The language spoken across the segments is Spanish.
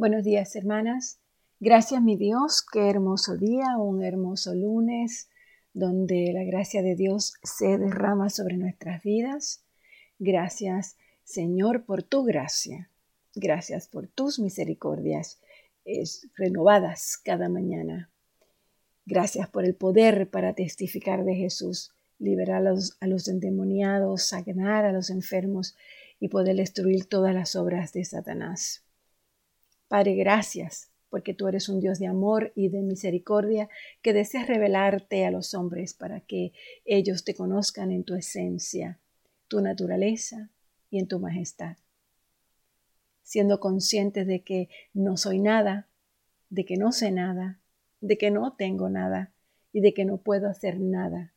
Buenos días, hermanas. Gracias, mi Dios. Qué hermoso día, un hermoso lunes donde la gracia de Dios se derrama sobre nuestras vidas. Gracias, Señor, por tu gracia. Gracias por tus misericordias renovadas cada mañana. Gracias por el poder para testificar de Jesús, liberar a los, a los endemoniados, sanar a los enfermos y poder destruir todas las obras de Satanás. Padre, gracias porque tú eres un Dios de amor y de misericordia que deseas revelarte a los hombres para que ellos te conozcan en tu esencia, tu naturaleza y en tu majestad. Siendo conscientes de que no soy nada, de que no sé nada, de que no tengo nada y de que no puedo hacer nada.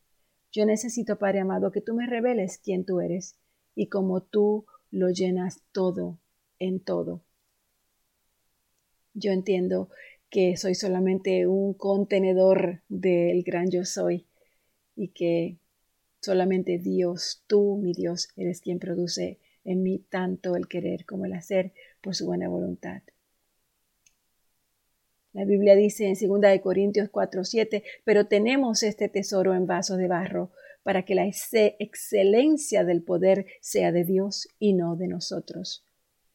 Yo necesito, Padre amado, que tú me reveles quién tú eres y cómo tú lo llenas todo en todo yo entiendo que soy solamente un contenedor del gran yo soy y que solamente Dios, tú, mi Dios, eres quien produce en mí tanto el querer como el hacer por su buena voluntad. La Biblia dice en 2 Corintios 4:7, pero tenemos este tesoro en vasos de barro para que la excelencia del poder sea de Dios y no de nosotros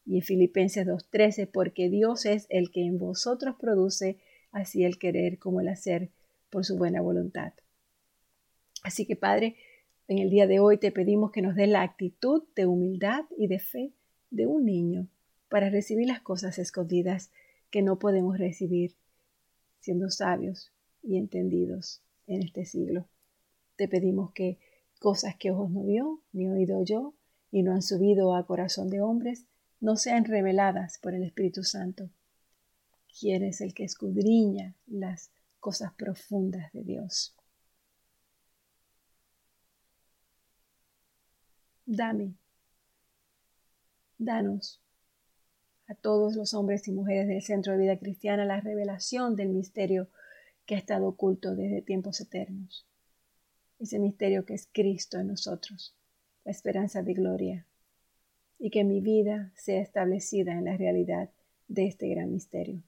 y en Filipenses 2.13, porque Dios es el que en vosotros produce así el querer como el hacer por su buena voluntad. Así que Padre, en el día de hoy te pedimos que nos dé la actitud de humildad y de fe de un niño para recibir las cosas escondidas que no podemos recibir siendo sabios y entendidos en este siglo. Te pedimos que cosas que ojos no vio, ni oído yo, y no han subido a corazón de hombres, no sean reveladas por el Espíritu Santo. ¿Quién es el que escudriña las cosas profundas de Dios? Dame, danos a todos los hombres y mujeres del Centro de Vida Cristiana la revelación del misterio que ha estado oculto desde tiempos eternos. Ese misterio que es Cristo en nosotros, la esperanza de gloria y que mi vida sea establecida en la realidad de este gran misterio.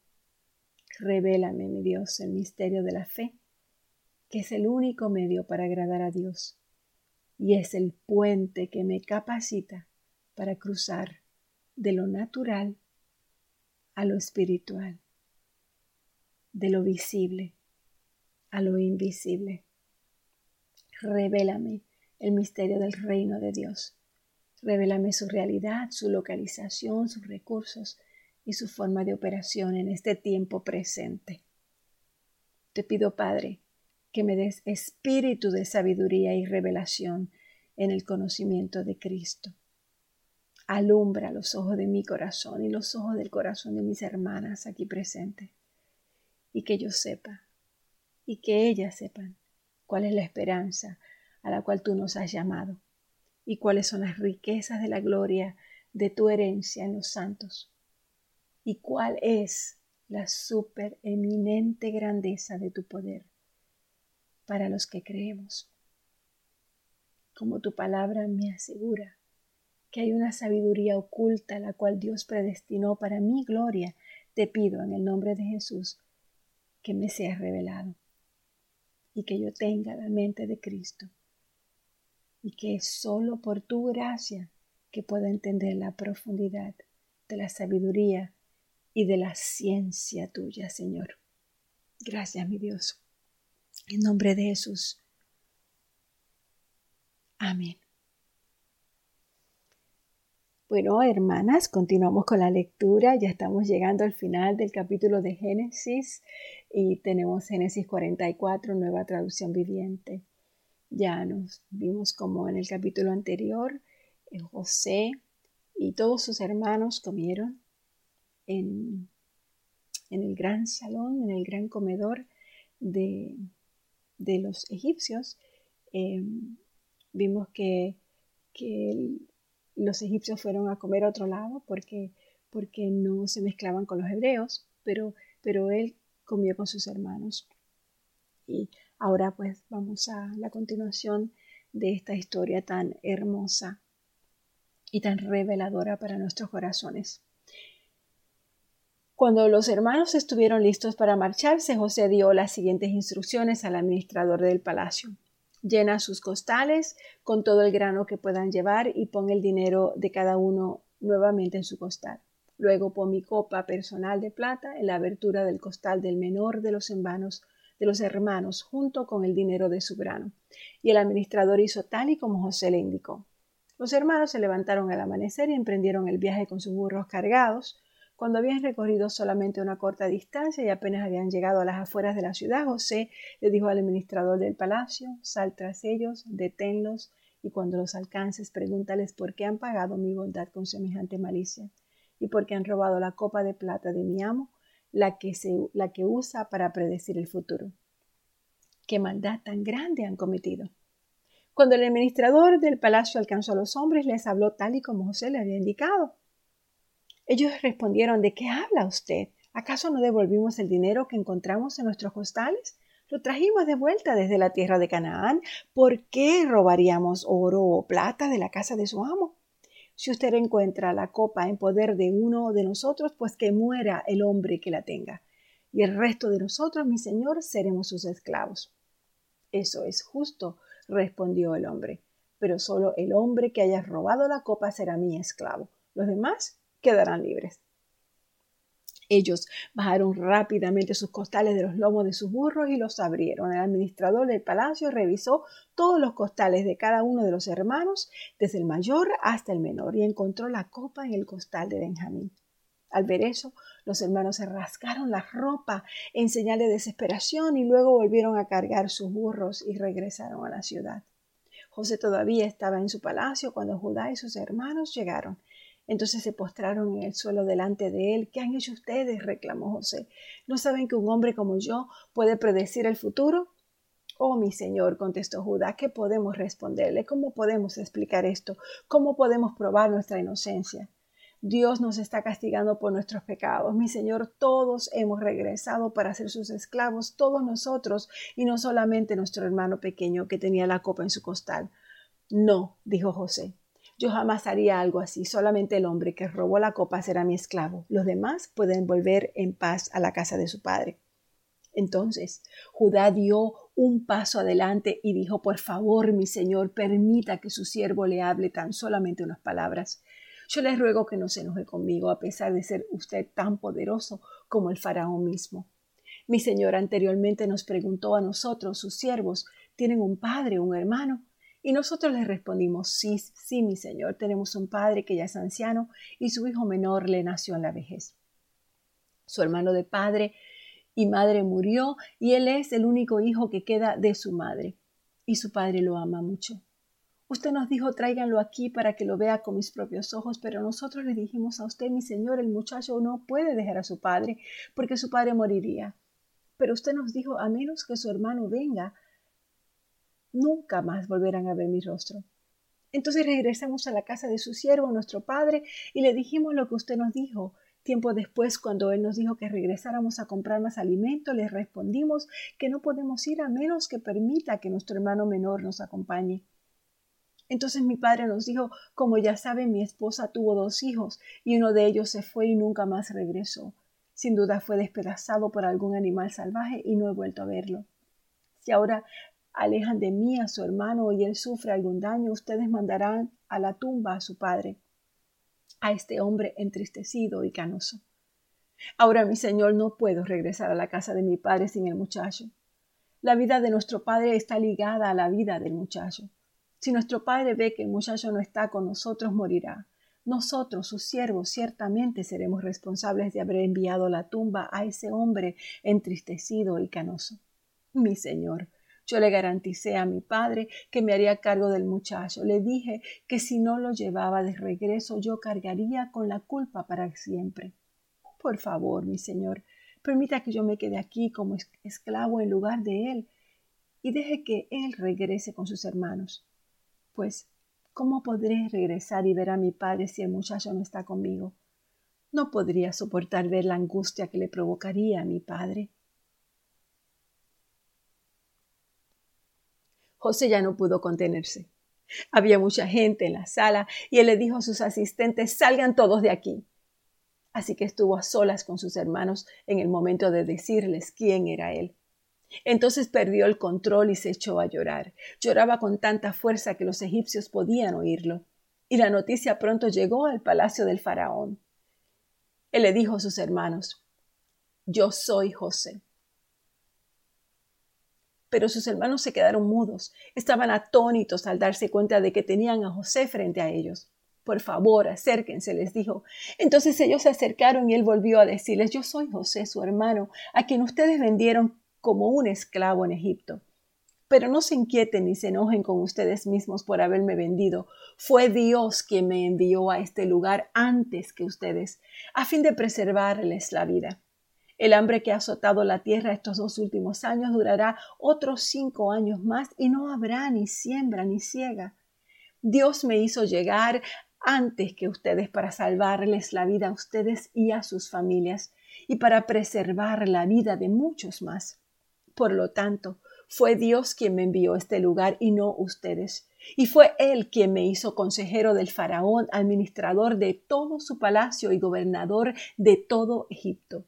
Revélame, mi Dios, el misterio de la fe, que es el único medio para agradar a Dios y es el puente que me capacita para cruzar de lo natural a lo espiritual, de lo visible a lo invisible. Revélame el misterio del reino de Dios Revélame su realidad, su localización, sus recursos y su forma de operación en este tiempo presente. Te pido, Padre, que me des espíritu de sabiduría y revelación en el conocimiento de Cristo. Alumbra los ojos de mi corazón y los ojos del corazón de mis hermanas aquí presentes, y que yo sepa, y que ellas sepan cuál es la esperanza a la cual tú nos has llamado y cuáles son las riquezas de la gloria de tu herencia en los santos y cuál es la supereminente grandeza de tu poder para los que creemos. Como tu palabra me asegura que hay una sabiduría oculta la cual Dios predestinó para mi gloria, te pido en el nombre de Jesús que me sea revelado y que yo tenga la mente de Cristo y que es solo por tu gracia que puedo entender la profundidad de la sabiduría y de la ciencia tuya, Señor. Gracias, mi Dios. En nombre de Jesús. Amén. Bueno, hermanas, continuamos con la lectura. Ya estamos llegando al final del capítulo de Génesis y tenemos Génesis 44, nueva traducción viviente. Ya nos vimos como en el capítulo anterior, eh, José y todos sus hermanos comieron en, el gran salón, en el gran comedor de, los egipcios. Em, vimos que, los egipcios fueron a comer a otro lado porque, porque no se mezclaban con los hebreos, pero, pero él comió con sus hermanos. Y Ahora pues vamos a la continuación de esta historia tan hermosa y tan reveladora para nuestros corazones. Cuando los hermanos estuvieron listos para marcharse, José dio las siguientes instrucciones al administrador del palacio. Llena sus costales con todo el grano que puedan llevar y pon el dinero de cada uno nuevamente en su costal. Luego pon mi copa personal de plata en la abertura del costal del menor de los hermanos, de los hermanos, junto con el dinero de su grano. Y el administrador hizo tal y como José le indicó. Los hermanos se levantaron al amanecer y emprendieron el viaje con sus burros cargados. Cuando habían recorrido solamente una corta distancia y apenas habían llegado a las afueras de la ciudad, José le dijo al administrador del palacio, sal tras ellos, deténlos, y cuando los alcances, pregúntales por qué han pagado mi bondad con semejante malicia, y por qué han robado la copa de plata de mi amo, la que, se, la que usa para predecir el futuro. ¿Qué maldad tan grande han cometido? Cuando el administrador del palacio alcanzó a los hombres, les habló tal y como José le había indicado. Ellos respondieron ¿De qué habla usted? ¿Acaso no devolvimos el dinero que encontramos en nuestros costales? Lo trajimos de vuelta desde la tierra de Canaán. ¿Por qué robaríamos oro o plata de la casa de su amo? Si usted encuentra la copa en poder de uno de nosotros, pues que muera el hombre que la tenga. Y el resto de nosotros, mi señor, seremos sus esclavos. Eso es justo, respondió el hombre. Pero solo el hombre que haya robado la copa será mi esclavo. Los demás quedarán libres. Ellos bajaron rápidamente sus costales de los lomos de sus burros y los abrieron. El administrador del palacio revisó todos los costales de cada uno de los hermanos, desde el mayor hasta el menor, y encontró la copa en el costal de Benjamín. Al ver eso, los hermanos se rasgaron la ropa en señal de desesperación y luego volvieron a cargar sus burros y regresaron a la ciudad. José todavía estaba en su palacio cuando Judá y sus hermanos llegaron entonces se postraron en el suelo delante de él. ¿Qué han hecho ustedes? reclamó José. ¿No saben que un hombre como yo puede predecir el futuro? Oh, mi señor, contestó Judá, ¿qué podemos responderle? ¿Cómo podemos explicar esto? ¿Cómo podemos probar nuestra inocencia? Dios nos está castigando por nuestros pecados. Mi Señor, todos hemos regresado para ser sus esclavos, todos nosotros, y no solamente nuestro hermano pequeño que tenía la copa en su costal. No, dijo José, yo jamás haría algo así. Solamente el hombre que robó la copa será mi esclavo. Los demás pueden volver en paz a la casa de su padre. Entonces Judá dio un paso adelante y dijo, por favor, mi señor, permita que su siervo le hable tan solamente unas palabras. Yo le ruego que no se enoje conmigo, a pesar de ser usted tan poderoso como el faraón mismo. Mi señor anteriormente nos preguntó a nosotros, sus siervos, ¿tienen un padre, un hermano? Y nosotros le respondimos, sí, sí, mi señor, tenemos un padre que ya es anciano y su hijo menor le nació en la vejez. Su hermano de padre y madre murió y él es el único hijo que queda de su madre y su padre lo ama mucho. Usted nos dijo tráiganlo aquí para que lo vea con mis propios ojos, pero nosotros le dijimos a usted, mi señor, el muchacho no puede dejar a su padre porque su padre moriría. Pero usted nos dijo, a menos que su hermano venga, nunca más volverán a ver mi rostro. Entonces regresamos a la casa de su siervo, nuestro padre, y le dijimos lo que usted nos dijo. Tiempo después, cuando él nos dijo que regresáramos a comprar más alimento, le respondimos que no podemos ir a menos que permita que nuestro hermano menor nos acompañe. Entonces mi padre nos dijo, como ya saben, mi esposa tuvo dos hijos, y uno de ellos se fue y nunca más regresó. Sin duda fue despedazado por algún animal salvaje y no he vuelto a verlo. Si ahora alejan de mí a su hermano y él sufre algún daño, ustedes mandarán a la tumba a su padre, a este hombre entristecido y canoso. Ahora, mi señor, no puedo regresar a la casa de mi padre sin el muchacho. La vida de nuestro padre está ligada a la vida del muchacho. Si nuestro padre ve que el muchacho no está con nosotros, morirá. Nosotros, sus siervos, ciertamente seremos responsables de haber enviado la tumba a ese hombre entristecido y canoso. Mi señor, yo le garanticé a mi padre que me haría cargo del muchacho. Le dije que si no lo llevaba de regreso yo cargaría con la culpa para siempre. Por favor, mi señor, permita que yo me quede aquí como esclavo en lugar de él y deje que él regrese con sus hermanos. Pues, ¿cómo podré regresar y ver a mi padre si el muchacho no está conmigo? No podría soportar ver la angustia que le provocaría a mi padre. José ya no pudo contenerse. Había mucha gente en la sala y él le dijo a sus asistentes, salgan todos de aquí. Así que estuvo a solas con sus hermanos en el momento de decirles quién era él. Entonces perdió el control y se echó a llorar. Lloraba con tanta fuerza que los egipcios podían oírlo. Y la noticia pronto llegó al palacio del faraón. Él le dijo a sus hermanos, Yo soy José. Pero sus hermanos se quedaron mudos, estaban atónitos al darse cuenta de que tenían a José frente a ellos. Por favor, acérquense, les dijo. Entonces ellos se acercaron y él volvió a decirles, yo soy José, su hermano, a quien ustedes vendieron como un esclavo en Egipto. Pero no se inquieten ni se enojen con ustedes mismos por haberme vendido. Fue Dios quien me envió a este lugar antes que ustedes, a fin de preservarles la vida. El hambre que ha azotado la tierra estos dos últimos años durará otros cinco años más y no habrá ni siembra ni ciega. Dios me hizo llegar antes que ustedes para salvarles la vida a ustedes y a sus familias y para preservar la vida de muchos más. Por lo tanto, fue Dios quien me envió a este lugar y no ustedes. Y fue Él quien me hizo consejero del faraón, administrador de todo su palacio y gobernador de todo Egipto.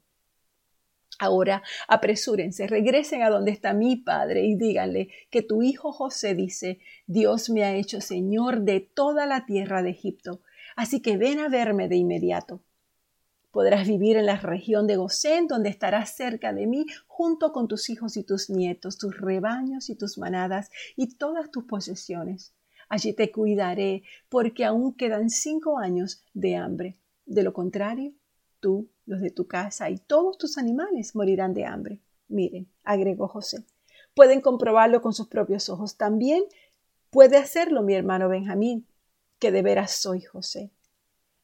Ahora apresúrense, regresen a donde está mi padre y díganle que tu hijo José dice, Dios me ha hecho señor de toda la tierra de Egipto, así que ven a verme de inmediato. Podrás vivir en la región de Gosén, donde estarás cerca de mí, junto con tus hijos y tus nietos, tus rebaños y tus manadas, y todas tus posesiones. Allí te cuidaré, porque aún quedan cinco años de hambre. De lo contrario, tú, los de tu casa y todos tus animales morirán de hambre. Miren, agregó José, pueden comprobarlo con sus propios ojos. También puede hacerlo mi hermano Benjamín, que de veras soy José.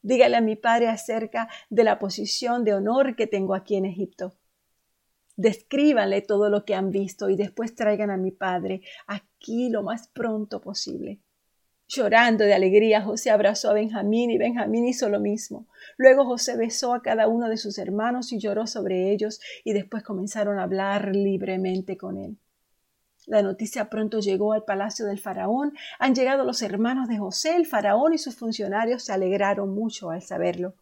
Dígale a mi padre acerca de la posición de honor que tengo aquí en Egipto. Descríbanle todo lo que han visto y después traigan a mi padre aquí lo más pronto posible. Llorando de alegría, José abrazó a Benjamín y Benjamín hizo lo mismo. Luego José besó a cada uno de sus hermanos y lloró sobre ellos y después comenzaron a hablar libremente con él. La noticia pronto llegó al palacio del faraón. Han llegado los hermanos de José. El faraón y sus funcionarios se alegraron mucho al saberlo.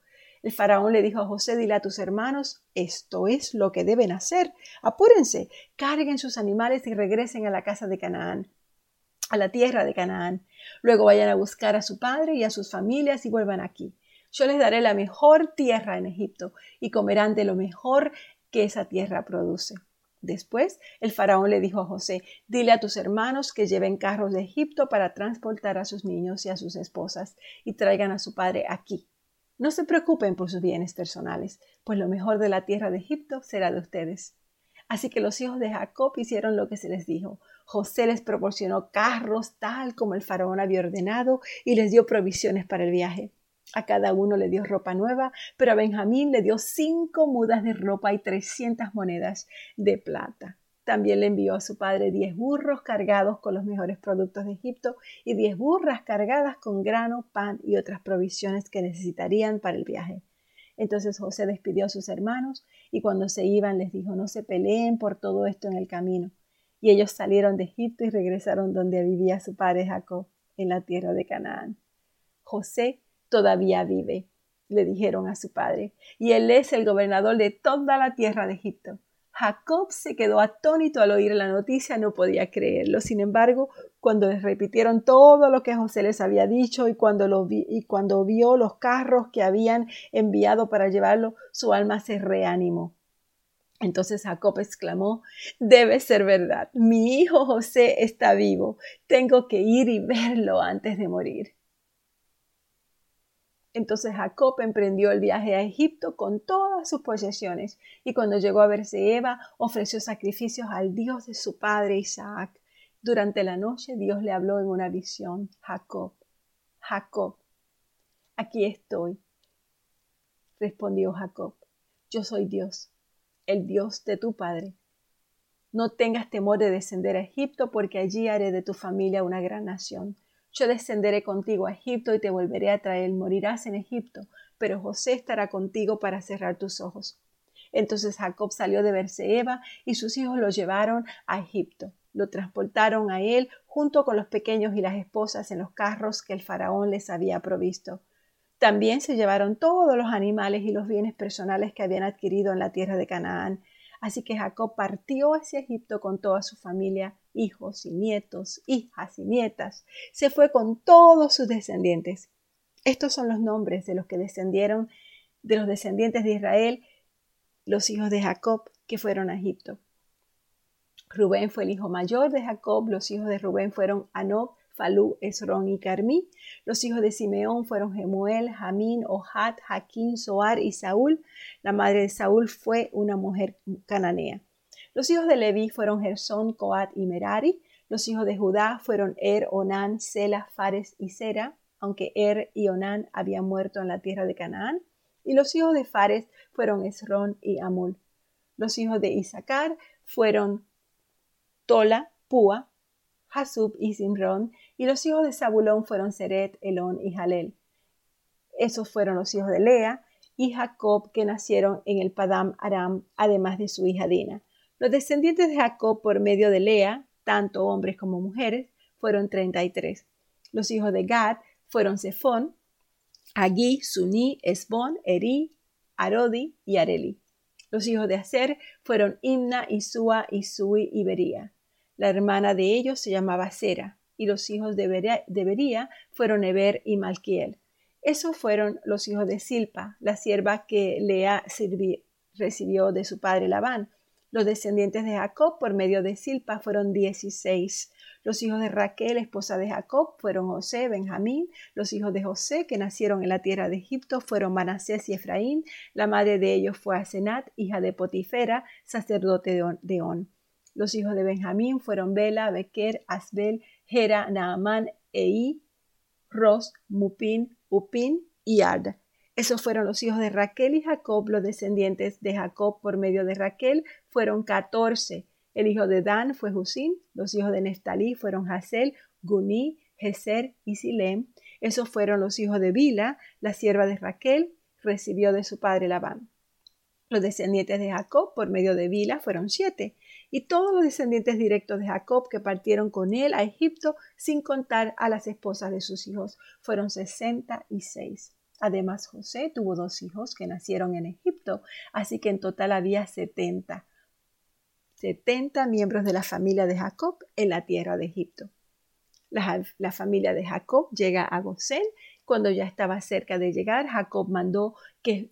El faraón le dijo a José, dile a tus hermanos, esto es lo que deben hacer. Apúrense, carguen sus animales y regresen a la casa de Canaán, a la tierra de Canaán. Luego vayan a buscar a su padre y a sus familias y vuelvan aquí. Yo les daré la mejor tierra en Egipto y comerán de lo mejor que esa tierra produce. Después el faraón le dijo a José, dile a tus hermanos que lleven carros de Egipto para transportar a sus niños y a sus esposas y traigan a su padre aquí. No se preocupen por sus bienes personales, pues lo mejor de la tierra de Egipto será de ustedes. Así que los hijos de Jacob hicieron lo que se les dijo. José les proporcionó carros tal como el faraón había ordenado y les dio provisiones para el viaje. A cada uno le dio ropa nueva, pero a Benjamín le dio cinco mudas de ropa y trescientas monedas de plata. También le envió a su padre diez burros cargados con los mejores productos de Egipto y diez burras cargadas con grano, pan y otras provisiones que necesitarían para el viaje. Entonces José despidió a sus hermanos y cuando se iban les dijo, no se peleen por todo esto en el camino. Y ellos salieron de Egipto y regresaron donde vivía su padre Jacob, en la tierra de Canaán. José todavía vive, le dijeron a su padre, y él es el gobernador de toda la tierra de Egipto. Jacob se quedó atónito al oír la noticia, no podía creerlo. Sin embargo, cuando les repitieron todo lo que José les había dicho y cuando, lo y cuando vio los carros que habían enviado para llevarlo, su alma se reanimó. Entonces Jacob exclamó, debe ser verdad, mi hijo José está vivo, tengo que ir y verlo antes de morir. Entonces Jacob emprendió el viaje a Egipto con todas sus posesiones y cuando llegó a verse Eva ofreció sacrificios al Dios de su padre Isaac. Durante la noche Dios le habló en una visión, Jacob, Jacob, aquí estoy. Respondió Jacob, yo soy Dios, el Dios de tu padre. No tengas temor de descender a Egipto, porque allí haré de tu familia una gran nación yo descenderé contigo a Egipto y te volveré a traer. Morirás en Egipto, pero José estará contigo para cerrar tus ojos. Entonces Jacob salió de Berseba y sus hijos lo llevaron a Egipto. Lo transportaron a él junto con los pequeños y las esposas en los carros que el faraón les había provisto. También se llevaron todos los animales y los bienes personales que habían adquirido en la tierra de Canaán. Así que Jacob partió hacia Egipto con toda su familia, hijos y nietos, hijas y nietas. Se fue con todos sus descendientes. Estos son los nombres de los que descendieron de los descendientes de Israel, los hijos de Jacob que fueron a Egipto. Rubén fue el hijo mayor de Jacob, los hijos de Rubén fueron Anob, Falú, Esrón y Carmí. Los hijos de Simeón fueron Gemuel, Jamín, Ohat, Jaquín, Soar y Saúl. La madre de Saúl fue una mujer cananea. Los hijos de Leví fueron Gersón, Coat y Merari. Los hijos de Judá fueron Er, Onán, Sela, Fares y Sera, aunque Er y Onán habían muerto en la tierra de Canaán. Y los hijos de Fares fueron Esrón y Amul. Los hijos de Isaacar fueron Tola, Púa, Hasub y Simrón, y los hijos de Zabulón fueron Seret, Elón y Jalel. Esos fueron los hijos de Lea y Jacob que nacieron en el Padam Aram, además de su hija Dina. Los descendientes de Jacob por medio de Lea, tanto hombres como mujeres, fueron treinta y tres. Los hijos de Gad fueron Zephón, Agui, Suní, Esbón, Eri, Arodi y Areli. Los hijos de Aser fueron Imna, Isua, Isui y Bería. La hermana de ellos se llamaba Sera, y los hijos de Bería, fueron Eber y Malquiel. Esos fueron los hijos de Silpa, la sierva que Lea recibió de su padre Labán. Los descendientes de Jacob por medio de Silpa fueron dieciséis. Los hijos de Raquel, esposa de Jacob, fueron José, Benjamín. Los hijos de José, que nacieron en la tierra de Egipto, fueron Manasés y Efraín. La madre de ellos fue Asenat, hija de Potifera, sacerdote de On. Los hijos de Benjamín fueron Bela, Bequer, Asbel, Gera, Naamán, Ei, Ros, Mupin, Upin y Ard. Esos fueron los hijos de Raquel y Jacob, los descendientes de Jacob por medio de Raquel fueron catorce. El hijo de Dan fue Husín, los hijos de Neftalí fueron Hasel, Guní, Geser y Silem. Esos fueron los hijos de Bila, la sierva de Raquel, recibió de su padre Labán. Los descendientes de Jacob por medio de Bila fueron siete y todos los descendientes directos de Jacob que partieron con él a Egipto, sin contar a las esposas de sus hijos, fueron sesenta y seis. Además, José tuvo dos hijos que nacieron en Egipto, así que en total había setenta. Setenta miembros de la familia de Jacob en la tierra de Egipto. La, familia de Jacob llega a Gosén cuando ya estaba cerca de llegar, Jacob mandó que,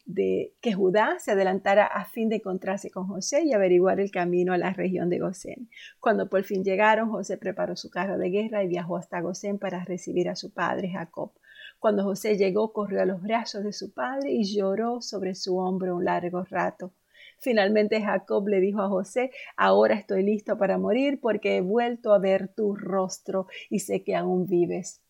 Judá se adelantara a fin de encontrarse con José y averiguar el camino a la región de Gosén. Cuando por fin llegaron, José preparó su carro de guerra y viajó hasta Gosén para recibir a su padre Jacob. Cuando José llegó, corrió a los brazos de su padre y lloró sobre su hombro un largo rato. Finalmente Jacob le dijo a José, ahora estoy listo para morir porque he vuelto a ver tu rostro y sé que aún vives.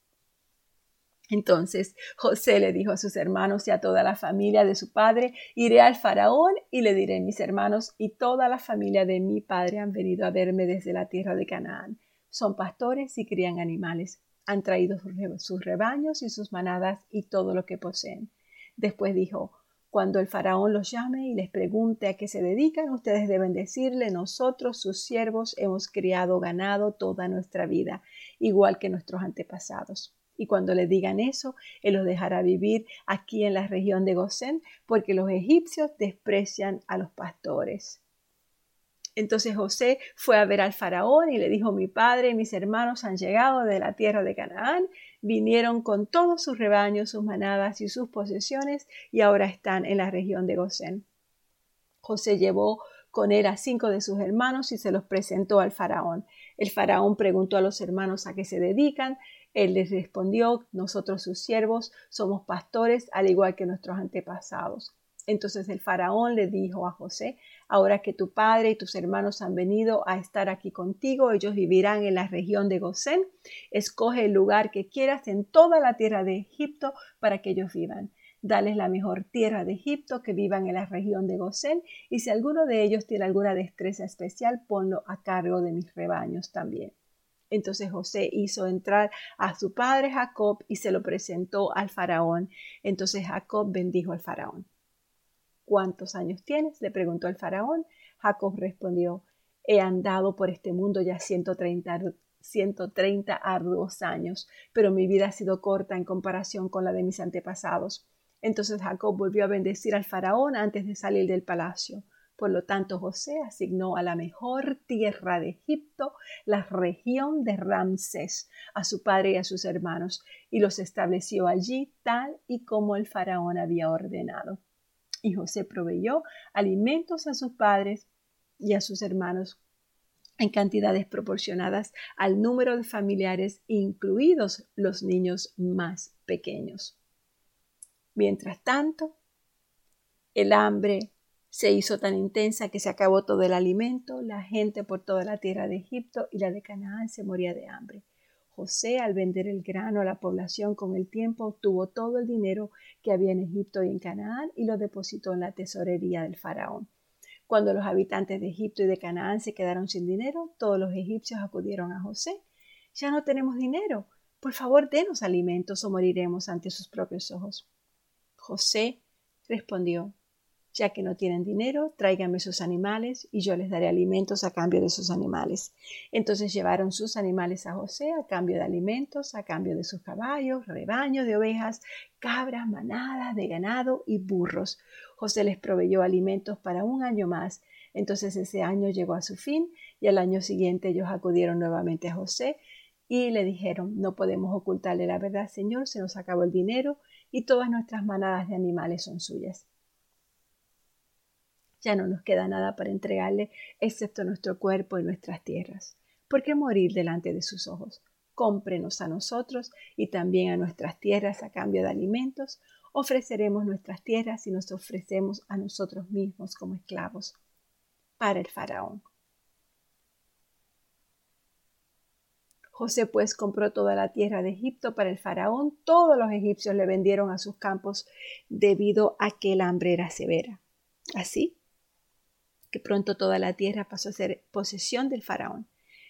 Entonces José le dijo a sus hermanos y a toda la familia de su padre, iré al faraón y le diré, mis hermanos y toda la familia de mi padre han venido a verme desde la tierra de Canaán. Son pastores y crían animales. Han traído sus rebaños y sus manadas y todo lo que poseen. Después dijo, cuando el faraón los llame y les pregunte a qué se dedican, ustedes deben decirle, nosotros, sus siervos, hemos criado ganado toda nuestra vida, igual que nuestros antepasados y cuando le digan eso, Él los dejará vivir aquí en la región de Gosén, porque los egipcios desprecian a los pastores. Entonces José fue a ver al faraón y le dijo, mi padre y mis hermanos han llegado de la tierra de Canaán, vinieron con todos sus rebaños, sus manadas y sus posesiones y ahora están en la región de Gosén. José llevó con él a cinco de sus hermanos y se los presentó al faraón. El faraón preguntó a los hermanos a qué se dedican él les respondió, nosotros sus siervos somos pastores al igual que nuestros antepasados. Entonces el faraón le dijo a José, ahora que tu padre y tus hermanos han venido a estar aquí contigo, ellos vivirán en la región de Gosén. Escoge el lugar que quieras en toda la tierra de Egipto para que ellos vivan. Dales la mejor tierra de Egipto, que vivan en la región de Gosén, y si alguno de ellos tiene alguna destreza especial, ponlo a cargo de mis rebaños también. Entonces José hizo entrar a su padre Jacob y se lo presentó al faraón. Entonces Jacob bendijo al faraón. ¿Cuántos años tienes? le preguntó el faraón. Jacob respondió, he andado por este mundo ya 130, 130 arduos años, pero mi vida ha sido corta en comparación con la de mis antepasados. Entonces Jacob volvió a bendecir al faraón antes de salir del palacio. Por lo tanto, José asignó a la mejor tierra de Egipto la región de Ramsés a su padre y a sus hermanos, y los estableció allí tal y como el faraón había ordenado. Y José proveyó alimentos a sus padres y a sus hermanos en cantidades proporcionadas al número de familiares, incluidos los niños más pequeños. Mientras tanto, el hambre se hizo tan intensa que se acabó todo el alimento, la gente por toda la tierra de Egipto y la de Canaán se moría de hambre. José, al vender el grano a la población con el tiempo, obtuvo todo el dinero que había en Egipto y en Canaán y lo depositó en la tesorería del faraón. Cuando los habitantes de Egipto y de Canaán se quedaron sin dinero, todos los egipcios acudieron a José. Ya no tenemos dinero. Por favor, denos alimentos o moriremos ante sus propios ojos. José respondió, ya que no tienen dinero, tráiganme sus animales y yo les daré alimentos a cambio de sus animales. Entonces llevaron sus animales a José a cambio de alimentos, a cambio de sus caballos, rebaños de ovejas, cabras, manadas de ganado y burros. José les proveyó alimentos para un año más. Entonces ese año llegó a su fin y al año siguiente ellos acudieron nuevamente a José y le dijeron, no podemos ocultarle la verdad, Señor, se nos acabó el dinero y todas nuestras manadas de animales son suyas. Ya no nos queda nada para entregarle excepto nuestro cuerpo y nuestras tierras. ¿Por qué morir delante de sus ojos? Cómprenos a nosotros y también a nuestras tierras a cambio de alimentos. Ofreceremos nuestras tierras y nos ofrecemos a nosotros mismos como esclavos para el faraón. José pues compró toda la tierra de Egipto para el faraón. Todos los egipcios le vendieron a sus campos debido a que la hambre era severa. Así, que pronto toda la tierra pasó a ser posesión del faraón,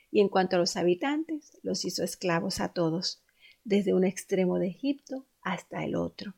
y en cuanto a los habitantes, los hizo esclavos a todos, desde un extremo de Egipto hasta el otro.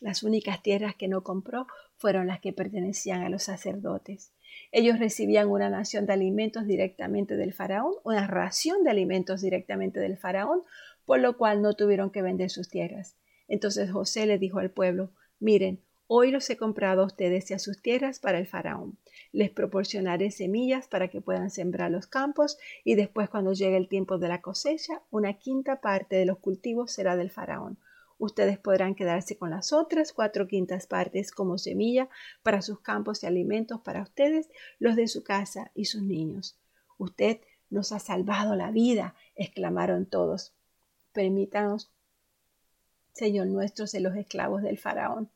Las únicas tierras que no compró fueron las que pertenecían a los sacerdotes. Ellos recibían una nación de alimentos directamente del faraón, una ración de alimentos directamente del faraón, por lo cual no tuvieron que vender sus tierras. Entonces José le dijo al pueblo, miren, Hoy los he comprado a ustedes y a sus tierras para el faraón. Les proporcionaré semillas para que puedan sembrar los campos y después cuando llegue el tiempo de la cosecha, una quinta parte de los cultivos será del faraón. Ustedes podrán quedarse con las otras cuatro quintas partes como semilla para sus campos y alimentos para ustedes, los de su casa y sus niños. Usted nos ha salvado la vida, exclamaron todos. Permítanos, Señor nuestro, ser los esclavos del faraón.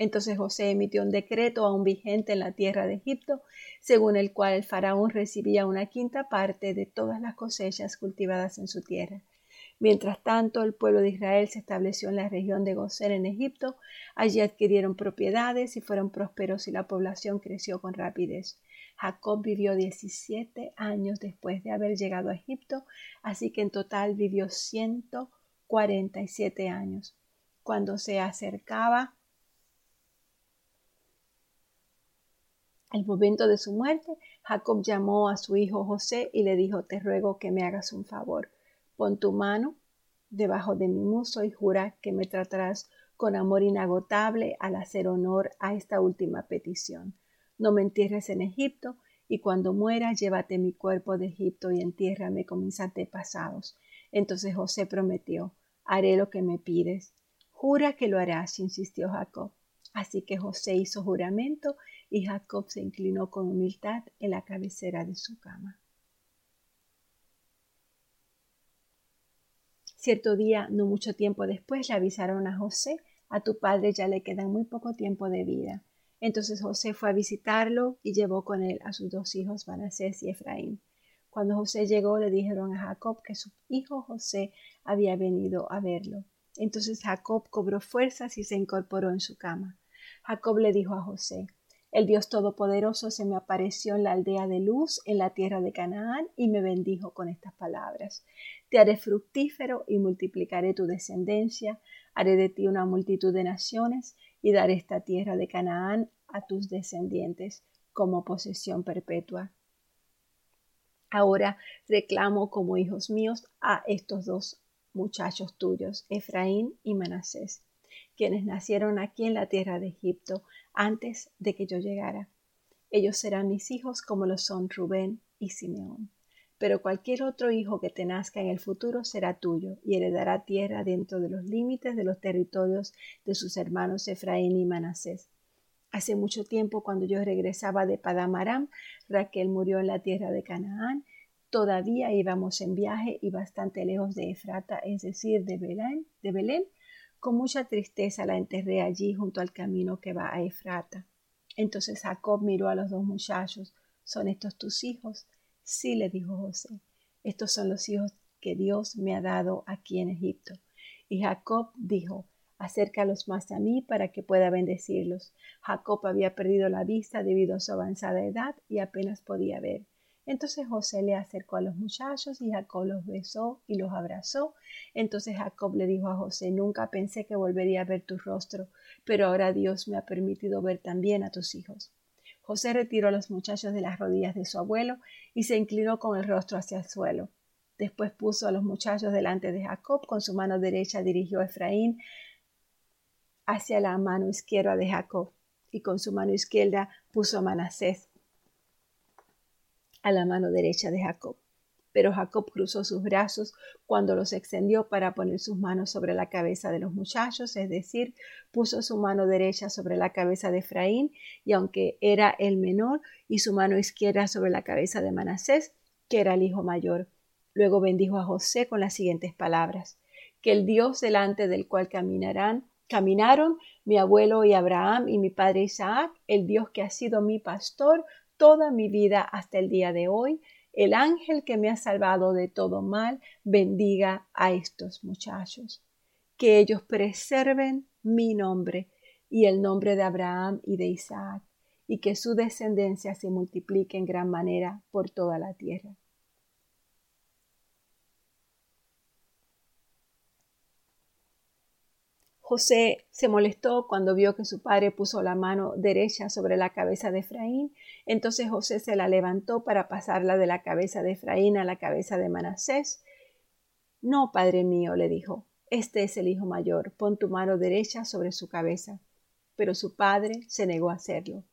Entonces José emitió un decreto aún vigente en la tierra de Egipto, según el cual el faraón recibía una quinta parte de todas las cosechas cultivadas en su tierra. Mientras tanto, el pueblo de Israel se estableció en la región de Gosén en Egipto. Allí adquirieron propiedades y fueron prósperos y la población creció con rapidez. Jacob vivió 17 años después de haber llegado a Egipto, así que en total vivió 147 años. Cuando se acercaba Al momento de su muerte, Jacob llamó a su hijo José y le dijo, te ruego que me hagas un favor. Pon tu mano debajo de mi muso y jura que me tratarás con amor inagotable al hacer honor a esta última petición. No me entierres en Egipto, y cuando muera llévate mi cuerpo de Egipto y entiérrame con mis antepasados. Entonces José prometió, haré lo que me pides. Jura que lo harás, insistió Jacob. Así que José hizo juramento y Jacob se inclinó con humildad en la cabecera de su cama. Cierto día, no mucho tiempo después, le avisaron a José, a tu padre ya le queda muy poco tiempo de vida. Entonces José fue a visitarlo y llevó con él a sus dos hijos, Manasés y Efraín. Cuando José llegó, le dijeron a Jacob que su hijo José había venido a verlo. Entonces Jacob cobró fuerzas y se incorporó en su cama. Jacob le dijo a José, el Dios Todopoderoso se me apareció en la aldea de Luz, en la tierra de Canaán, y me bendijo con estas palabras. Te haré fructífero y multiplicaré tu descendencia, haré de ti una multitud de naciones, y daré esta tierra de Canaán a tus descendientes como posesión perpetua. Ahora reclamo como hijos míos a estos dos muchachos tuyos, Efraín y Manasés quienes nacieron aquí en la tierra de Egipto antes de que yo llegara. Ellos serán mis hijos como lo son Rubén y Simeón. Pero cualquier otro hijo que te nazca en el futuro será tuyo y heredará tierra dentro de los límites de los territorios de sus hermanos Efraín y Manasés. Hace mucho tiempo, cuando yo regresaba de Padamaram, Raquel murió en la tierra de Canaán. Todavía íbamos en viaje y bastante lejos de Efrata, es decir, de Belén, de Belén con mucha tristeza la enterré allí junto al camino que va a Efrata. Entonces Jacob miró a los dos muchachos. ¿Son estos tus hijos? Sí, le dijo José. Estos son los hijos que Dios me ha dado aquí en Egipto. Y Jacob dijo, acércalos más a mí para que pueda bendecirlos. Jacob había perdido la vista debido a su avanzada edad y apenas podía ver. Entonces José le acercó a los muchachos y Jacob los besó y los abrazó. Entonces Jacob le dijo a José, nunca pensé que volvería a ver tu rostro, pero ahora Dios me ha permitido ver también a tus hijos. José retiró a los muchachos de las rodillas de su abuelo y se inclinó con el rostro hacia el suelo. Después puso a los muchachos delante de Jacob, con su mano derecha dirigió a Efraín hacia la mano izquierda de Jacob y con su mano izquierda puso a Manasés a la mano derecha de Jacob. Pero Jacob cruzó sus brazos cuando los extendió para poner sus manos sobre la cabeza de los muchachos, es decir, puso su mano derecha sobre la cabeza de Efraín, y aunque era el menor, y su mano izquierda sobre la cabeza de Manasés, que era el hijo mayor. Luego bendijo a José con las siguientes palabras: Que el Dios delante del cual caminarán, caminaron mi abuelo y Abraham y mi padre Isaac, el Dios que ha sido mi pastor, toda mi vida hasta el día de hoy, el ángel que me ha salvado de todo mal bendiga a estos muchachos. Que ellos preserven mi nombre y el nombre de Abraham y de Isaac, y que su descendencia se multiplique en gran manera por toda la tierra. José se molestó cuando vio que su padre puso la mano derecha sobre la cabeza de Efraín. Entonces José se la levantó para pasarla de la cabeza de Efraín a la cabeza de Manasés. No, padre mío, le dijo, este es el hijo mayor, pon tu mano derecha sobre su cabeza. Pero su padre se negó a hacerlo.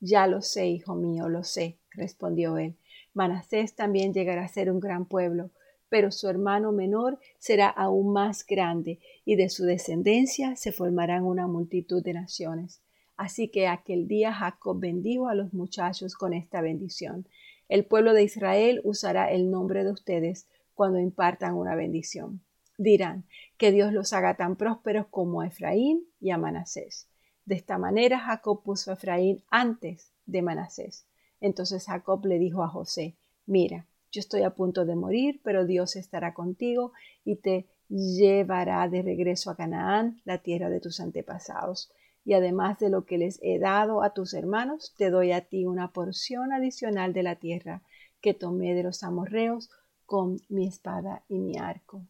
Ya lo sé, hijo mío, lo sé, respondió él. Manasés también llegará a ser un gran pueblo pero su hermano menor será aún más grande, y de su descendencia se formarán una multitud de naciones. Así que aquel día Jacob bendijo a los muchachos con esta bendición. El pueblo de Israel usará el nombre de ustedes cuando impartan una bendición. Dirán, que Dios los haga tan prósperos como a Efraín y a Manasés. De esta manera Jacob puso a Efraín antes de Manasés. Entonces Jacob le dijo a José, mira, yo estoy a punto de morir, pero Dios estará contigo y te llevará de regreso a Canaán, la tierra de tus antepasados. Y además de lo que les he dado a tus hermanos, te doy a ti una porción adicional de la tierra que tomé de los amorreos con mi espada y mi arco.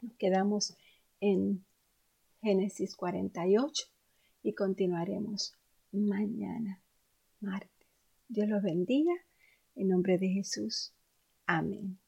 Nos quedamos en Génesis 48 y continuaremos mañana, martes. Dios los bendiga. En nombre de Jesús. Amén.